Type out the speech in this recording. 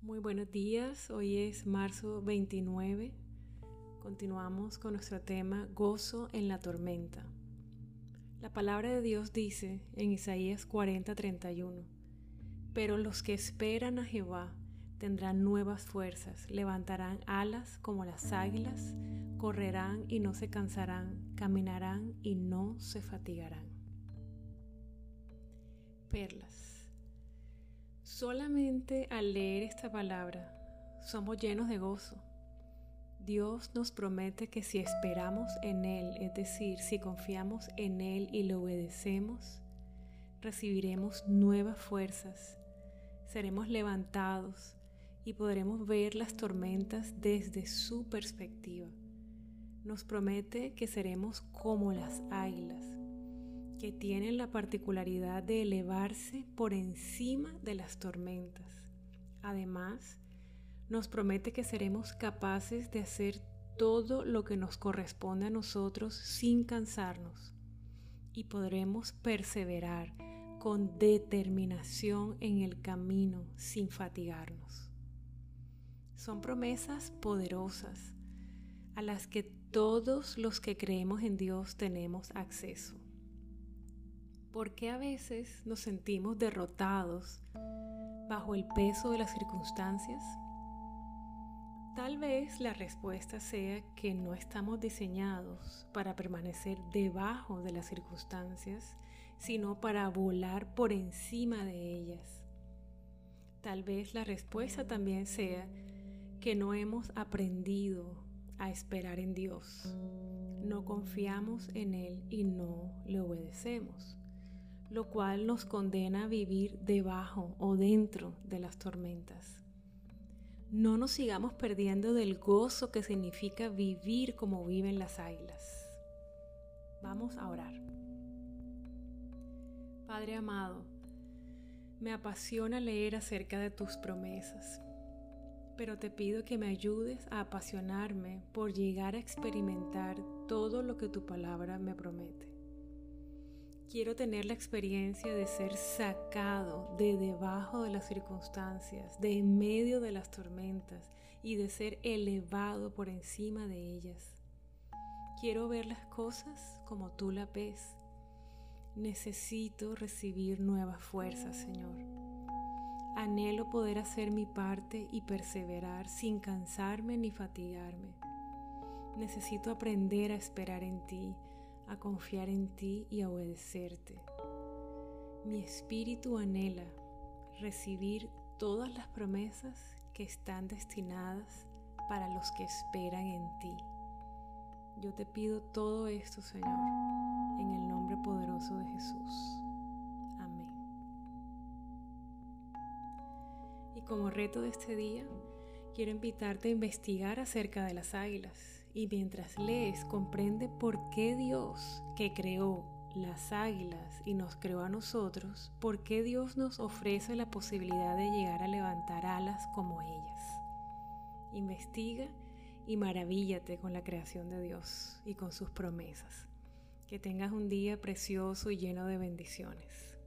Muy buenos días, hoy es marzo 29. Continuamos con nuestro tema Gozo en la tormenta. La palabra de Dios dice en Isaías 40:31, Pero los que esperan a Jehová tendrán nuevas fuerzas, levantarán alas como las águilas, correrán y no se cansarán, caminarán y no se fatigarán. Perlas. Solamente al leer esta palabra somos llenos de gozo. Dios nos promete que si esperamos en Él, es decir, si confiamos en Él y le obedecemos, recibiremos nuevas fuerzas, seremos levantados y podremos ver las tormentas desde su perspectiva. Nos promete que seremos como las águilas, que tienen la particularidad de elevarse por encima de las tormentas. Además, nos promete que seremos capaces de hacer todo lo que nos corresponde a nosotros sin cansarnos y podremos perseverar con determinación en el camino sin fatigarnos. Son promesas poderosas a las que todos los que creemos en Dios tenemos acceso. ¿Por qué a veces nos sentimos derrotados bajo el peso de las circunstancias? Tal vez la respuesta sea que no estamos diseñados para permanecer debajo de las circunstancias, sino para volar por encima de ellas. Tal vez la respuesta también sea que no hemos aprendido a esperar en Dios. No confiamos en Él y no le obedecemos lo cual nos condena a vivir debajo o dentro de las tormentas. No nos sigamos perdiendo del gozo que significa vivir como viven las águilas. Vamos a orar. Padre amado, me apasiona leer acerca de tus promesas, pero te pido que me ayudes a apasionarme por llegar a experimentar todo lo que tu palabra me promete. Quiero tener la experiencia de ser sacado de debajo de las circunstancias, de en medio de las tormentas y de ser elevado por encima de ellas. Quiero ver las cosas como tú la ves. Necesito recibir nuevas fuerzas, Señor. Anhelo poder hacer mi parte y perseverar sin cansarme ni fatigarme. Necesito aprender a esperar en ti a confiar en ti y a obedecerte. Mi espíritu anhela recibir todas las promesas que están destinadas para los que esperan en ti. Yo te pido todo esto, Señor, en el nombre poderoso de Jesús. Amén. Y como reto de este día, quiero invitarte a investigar acerca de las águilas y mientras lees comprende por qué Dios que creó las águilas y nos creó a nosotros, por qué Dios nos ofrece la posibilidad de llegar a levantar alas como ellas. Investiga y maravíllate con la creación de Dios y con sus promesas. Que tengas un día precioso y lleno de bendiciones.